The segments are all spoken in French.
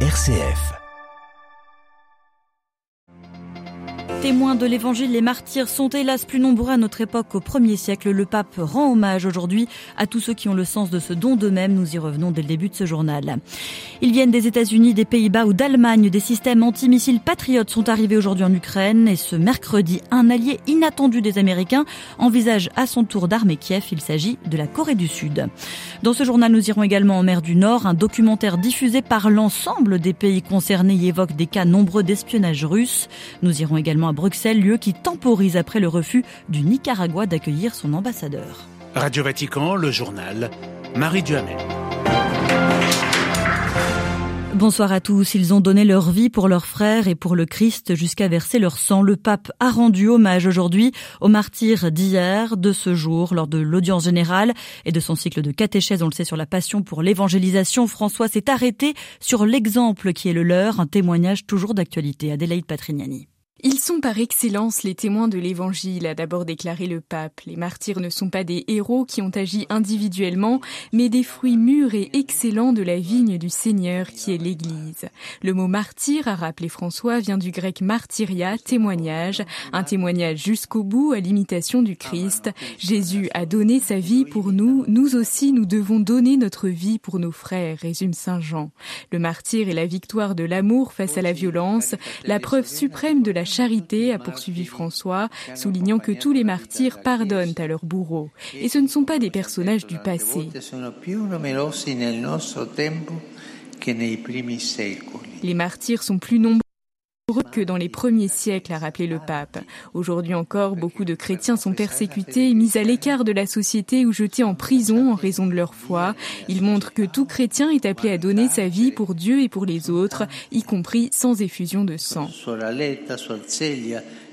RCF. Témoins de l'évangile, les martyrs sont hélas plus nombreux à notre époque qu'au premier siècle. Le pape rend hommage aujourd'hui à tous ceux qui ont le sens de ce don d'eux-mêmes. Nous y revenons dès le début de ce journal. Ils viennent des États-Unis, des Pays-Bas ou d'Allemagne. Des systèmes antimissiles patriotes sont arrivés aujourd'hui en Ukraine et ce mercredi, un allié inattendu des Américains envisage à son tour d'armer Kiev. Il s'agit de la Corée du Sud. Dans ce journal, nous irons également en mer du Nord. Un documentaire diffusé par l'ensemble des pays concernés y évoque des cas nombreux d'espionnage russe. Nous irons également Bruxelles, lieu qui temporise après le refus du Nicaragua d'accueillir son ambassadeur. Radio Vatican, le journal, Marie Duhamel. Bonsoir à tous. Ils ont donné leur vie pour leurs frères et pour le Christ jusqu'à verser leur sang. Le pape a rendu hommage aujourd'hui aux martyrs d'hier, de ce jour, lors de l'audience générale et de son cycle de catéchèse, on le sait, sur la passion pour l'évangélisation. François s'est arrêté sur l'exemple qui est le leur, un témoignage toujours d'actualité. Adélaïde Patrignani. Ils sont par excellence les témoins de l'Évangile, a d'abord déclaré le pape. Les martyrs ne sont pas des héros qui ont agi individuellement, mais des fruits mûrs et excellents de la vigne du Seigneur qui est l'Église. Le mot martyr, a rappelé François, vient du grec martyria, témoignage, un témoignage jusqu'au bout à l'imitation du Christ. Jésus a donné sa vie pour nous, nous aussi nous devons donner notre vie pour nos frères, résume Saint Jean. Le martyr est la victoire de l'amour face à la violence, la preuve suprême de la charité, a poursuivi François, soulignant que tous les martyrs pardonnent à leurs bourreaux. Et ce ne sont pas des personnages du passé. Les martyrs sont plus nombreux que dans les premiers siècles, a rappelé le pape. Aujourd'hui encore, beaucoup de chrétiens sont persécutés, mis à l'écart de la société ou jetés en prison en raison de leur foi. Il montre que tout chrétien est appelé à donner sa vie pour Dieu et pour les autres, y compris sans effusion de sang.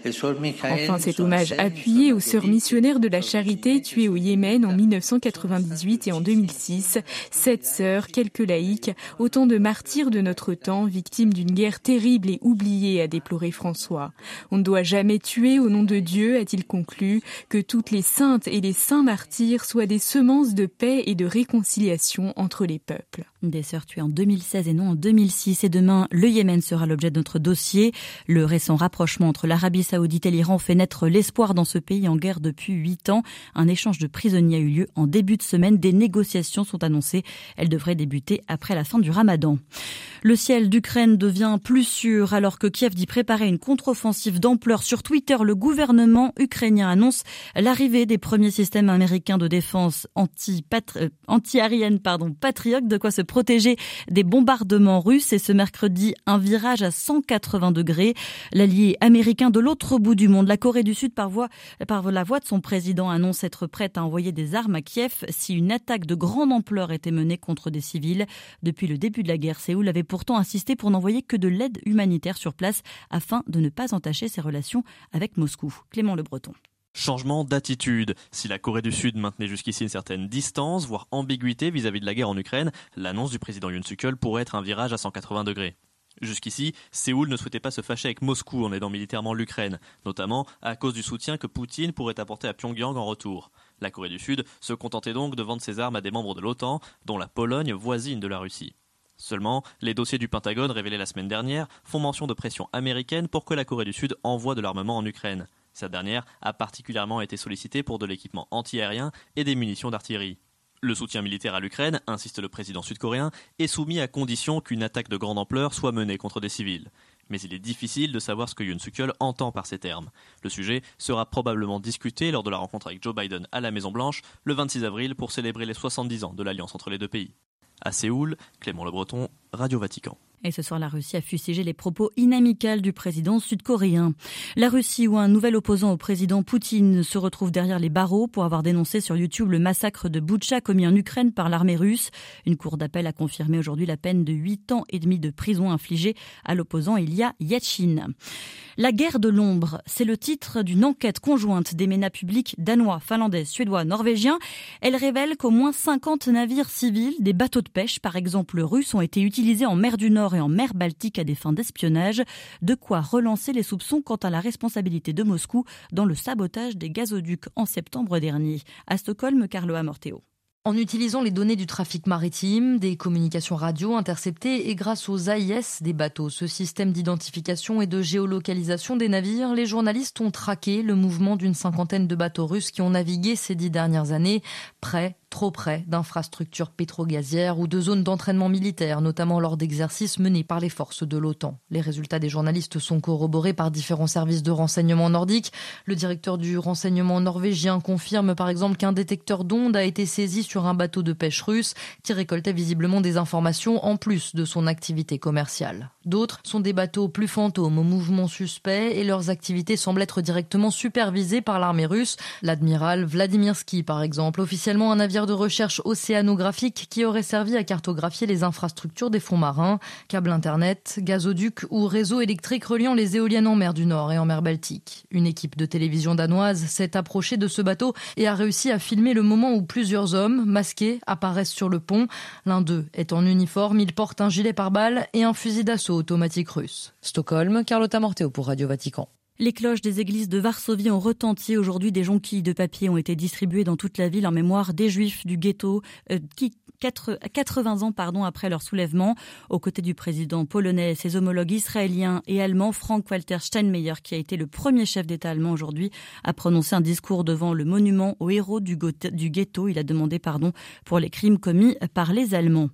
Enfin, cet hommage appuyé aux sœurs missionnaires de la charité tuées au Yémen en 1998 et en 2006. Sept sœurs, quelques laïcs, autant de martyrs de notre temps, victimes d'une guerre terrible et oubliée, a déploré François. On ne doit jamais tuer au nom de Dieu, a-t-il conclu, que toutes les saintes et les saints martyrs soient des semences de paix et de réconciliation entre les peuples. Des sœurs tuées en 2016 et non en 2006. Et demain, le Yémen sera l'objet de notre dossier. Le récent rapprochement entre l'Arabie saoudite et l'Iran fait naître l'espoir dans ce pays en guerre depuis huit ans. Un échange de prisonniers a eu lieu en début de semaine. Des négociations sont annoncées. Elles devraient débuter après la fin du ramadan. Le ciel d'Ukraine devient plus sûr alors que Kiev dit préparer une contre-offensive d'ampleur. Sur Twitter, le gouvernement ukrainien annonce l'arrivée des premiers systèmes américains de défense euh, anti-aérienne, pardon, patriote, de quoi se protéger des bombardements russes. Et ce mercredi, un virage à 180 degrés. L'allié américain de l'autre bout du monde, la Corée du Sud, par, voie, la voix de son président, annonce être prête à envoyer des armes à Kiev si une attaque de grande ampleur était menée contre des civils. Depuis le début de la guerre, Séoul avait pourtant insisté pour n'envoyer que de l'aide humanitaire sur place afin de ne pas entacher ses relations avec Moscou. Clément Le Breton. Changement d'attitude. Si la Corée du Sud maintenait jusqu'ici une certaine distance, voire ambiguïté vis-à-vis de la guerre en Ukraine, l'annonce du président Yoon Suk-yeol pourrait être un virage à 180 degrés. Jusqu'ici, Séoul ne souhaitait pas se fâcher avec Moscou en aidant militairement l'Ukraine, notamment à cause du soutien que Poutine pourrait apporter à Pyongyang en retour. La Corée du Sud se contentait donc de vendre ses armes à des membres de l'OTAN, dont la Pologne voisine de la Russie. Seulement, les dossiers du Pentagone révélés la semaine dernière font mention de pression américaine pour que la Corée du Sud envoie de l'armement en Ukraine. Cette dernière a particulièrement été sollicitée pour de l'équipement antiaérien et des munitions d'artillerie. Le soutien militaire à l'Ukraine, insiste le président sud-coréen, est soumis à condition qu'une attaque de grande ampleur soit menée contre des civils. Mais il est difficile de savoir ce que Yoon Suk-yeol entend par ces termes. Le sujet sera probablement discuté lors de la rencontre avec Joe Biden à la Maison-Blanche le 26 avril pour célébrer les 70 ans de l'alliance entre les deux pays. À Séoul, Clément Le Breton, Radio Vatican. Et ce soir, la Russie a fustigé les propos inamicales du président sud-coréen. La Russie, où un nouvel opposant au président Poutine se retrouve derrière les barreaux pour avoir dénoncé sur YouTube le massacre de Boutcha commis en Ukraine par l'armée russe. Une cour d'appel a confirmé aujourd'hui la peine de 8 ans et demi de prison infligée à l'opposant Ilya Yachin. La guerre de l'ombre, c'est le titre d'une enquête conjointe des ménas publics danois, finlandais, suédois, norvégiens. Elle révèle qu'au moins 50 navires civils, des bateaux de pêche par exemple russes, ont été utilisés en mer du Nord et en mer Baltique à des fins d'espionnage, de quoi relancer les soupçons quant à la responsabilité de Moscou dans le sabotage des gazoducs en septembre dernier. À Stockholm, Carlo Amorteo. En utilisant les données du trafic maritime, des communications radio interceptées et grâce aux AIS des bateaux, ce système d'identification et de géolocalisation des navires, les journalistes ont traqué le mouvement d'une cinquantaine de bateaux russes qui ont navigué ces dix dernières années près trop près d'infrastructures pétrogazières ou de zones d'entraînement militaire, notamment lors d'exercices menés par les forces de l'OTAN. Les résultats des journalistes sont corroborés par différents services de renseignement nordiques. Le directeur du renseignement norvégien confirme par exemple qu'un détecteur d'ondes a été saisi un bateau de pêche russe qui récoltait visiblement des informations en plus de son activité commerciale. D'autres sont des bateaux plus fantômes au mouvement suspect et leurs activités semblent être directement supervisées par l'armée russe. L'admiral Vladimirsky par exemple, officiellement un navire de recherche océanographique qui aurait servi à cartographier les infrastructures des fonds marins, câbles internet, gazoducs ou réseaux électriques reliant les éoliennes en mer du Nord et en mer Baltique. Une équipe de télévision danoise s'est approchée de ce bateau et a réussi à filmer le moment où plusieurs hommes, masqués, apparaissent sur le pont. L'un d'eux est en uniforme, il porte un gilet pare-balles et un fusil d'assaut automatique russe. Stockholm, Carlotta Morteo pour Radio Vatican. Les cloches des églises de Varsovie ont retenti. Aujourd'hui, des jonquilles de papier ont été distribuées dans toute la ville en mémoire des juifs du ghetto euh, qui 80 ans pardon, après leur soulèvement, aux côtés du président polonais et ses homologues israéliens et allemands, Frank-Walter Steinmeier, qui a été le premier chef d'État allemand aujourd'hui, a prononcé un discours devant le monument aux héros du, ghetto. Il a demandé pardon pour les crimes commis par les Allemands.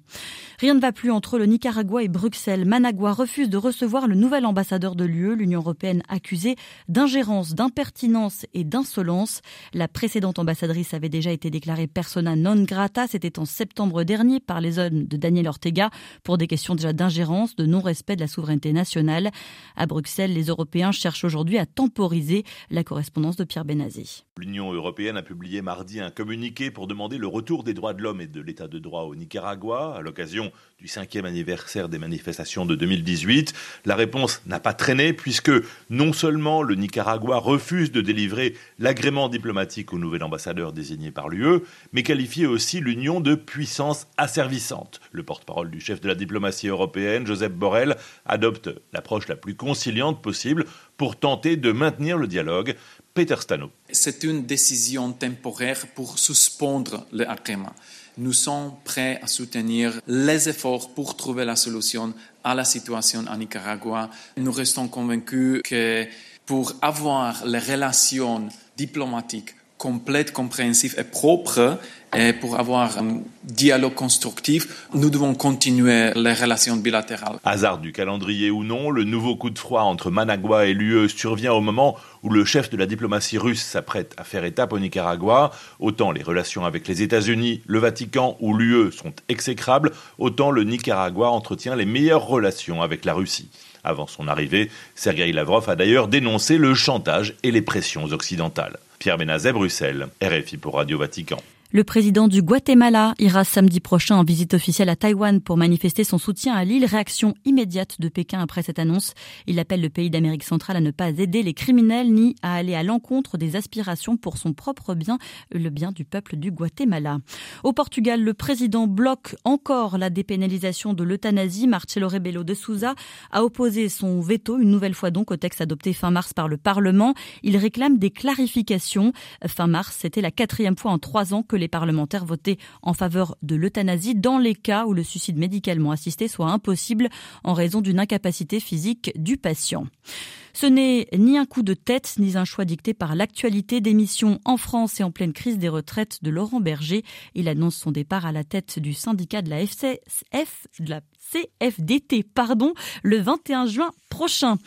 Rien ne va plus entre le Nicaragua et Bruxelles. Managua refuse de recevoir le nouvel ambassadeur de l'UE, l'Union européenne accusée d'ingérence, d'impertinence et d'insolence. La précédente ambassadrice avait déjà été déclarée persona non grata, c'était en septembre dernier par les hommes de Daniel Ortega pour des questions déjà d'ingérence, de non-respect de la souveraineté nationale. À Bruxelles, les Européens cherchent aujourd'hui à temporiser la correspondance de Pierre Benazzi. L'Union européenne a publié mardi un communiqué pour demander le retour des droits de l'homme et de l'état de droit au Nicaragua à l'occasion du cinquième anniversaire des manifestations de 2018. La réponse n'a pas traîné puisque non seulement le Nicaragua refuse de délivrer l'agrément diplomatique au nouvel ambassadeur désigné par l'UE, mais qualifie aussi l'Union de puissance asservissante. Le porte-parole du chef de la diplomatie européenne, Joseph Borrell, adopte l'approche la plus conciliante possible pour tenter de maintenir le dialogue. C'est une décision temporaire pour suspendre l'agrément nous sommes prêts à soutenir les efforts pour trouver la solution à la situation en Nicaragua. Nous restons convaincus que pour avoir les relations diplomatiques complètes, compréhensives et propres, et pour avoir un dialogue constructif, nous devons continuer les relations bilatérales. Hasard du calendrier ou non, le nouveau coup de froid entre Managua et l'UE survient au moment où le chef de la diplomatie russe s'apprête à faire étape au Nicaragua. Autant les relations avec les États-Unis, le Vatican ou l'UE sont exécrables, autant le Nicaragua entretient les meilleures relations avec la Russie. Avant son arrivée, Sergei Lavrov a d'ailleurs dénoncé le chantage et les pressions occidentales. Pierre Benazet, Bruxelles, RFI pour Radio Vatican. Le président du Guatemala ira samedi prochain en visite officielle à Taïwan pour manifester son soutien à l'île. Réaction immédiate de Pékin après cette annonce. Il appelle le pays d'Amérique centrale à ne pas aider les criminels ni à aller à l'encontre des aspirations pour son propre bien, le bien du peuple du Guatemala. Au Portugal, le président bloque encore la dépénalisation de l'euthanasie. Marcelo Rebelo de Souza a opposé son veto une nouvelle fois donc au texte adopté fin mars par le Parlement. Il réclame des clarifications. Fin mars, c'était la quatrième fois en trois ans les parlementaires votaient en faveur de l'euthanasie dans les cas où le suicide médicalement assisté soit impossible en raison d'une incapacité physique du patient. Ce n'est ni un coup de tête, ni un choix dicté par l'actualité d'émission en France et en pleine crise des retraites de Laurent Berger. Il annonce son départ à la tête du syndicat de la FCF, de la CFDT, pardon, le 21 juin prochain.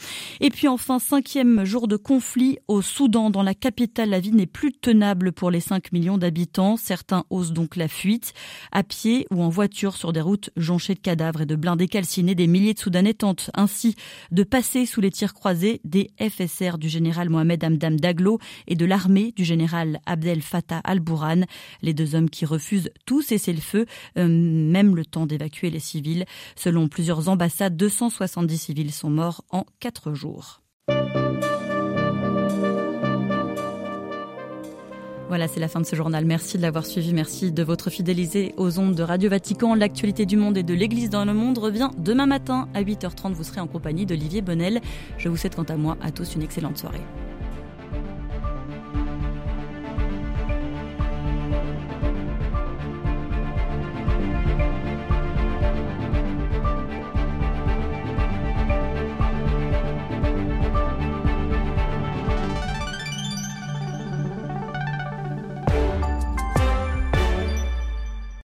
Et puis enfin, cinquième jour de conflit au Soudan. Dans la capitale, la vie n'est plus tenable pour les 5 millions d'habitants. Certains osent donc la fuite, à pied ou en voiture sur des routes jonchées de cadavres et de blindés calcinés. Des milliers de Soudanais tentent ainsi de passer sous les tirs croisés des FSR du général Mohamed Hamdam Daglo et de l'armée du général Abdel Fattah al-Bourhan. Les deux hommes qui refusent tout cesser le feu, euh, même le temps d'évacuer les civils. Selon plusieurs ambassades, 270 civils sont morts en quatre jours. Voilà, c'est la fin de ce journal. Merci de l'avoir suivi. Merci de votre fidélité aux ondes de Radio Vatican. L'actualité du monde et de l'Église dans le monde revient demain matin à 8h30. Vous serez en compagnie d'Olivier Bonnel. Je vous souhaite quant à moi à tous une excellente soirée.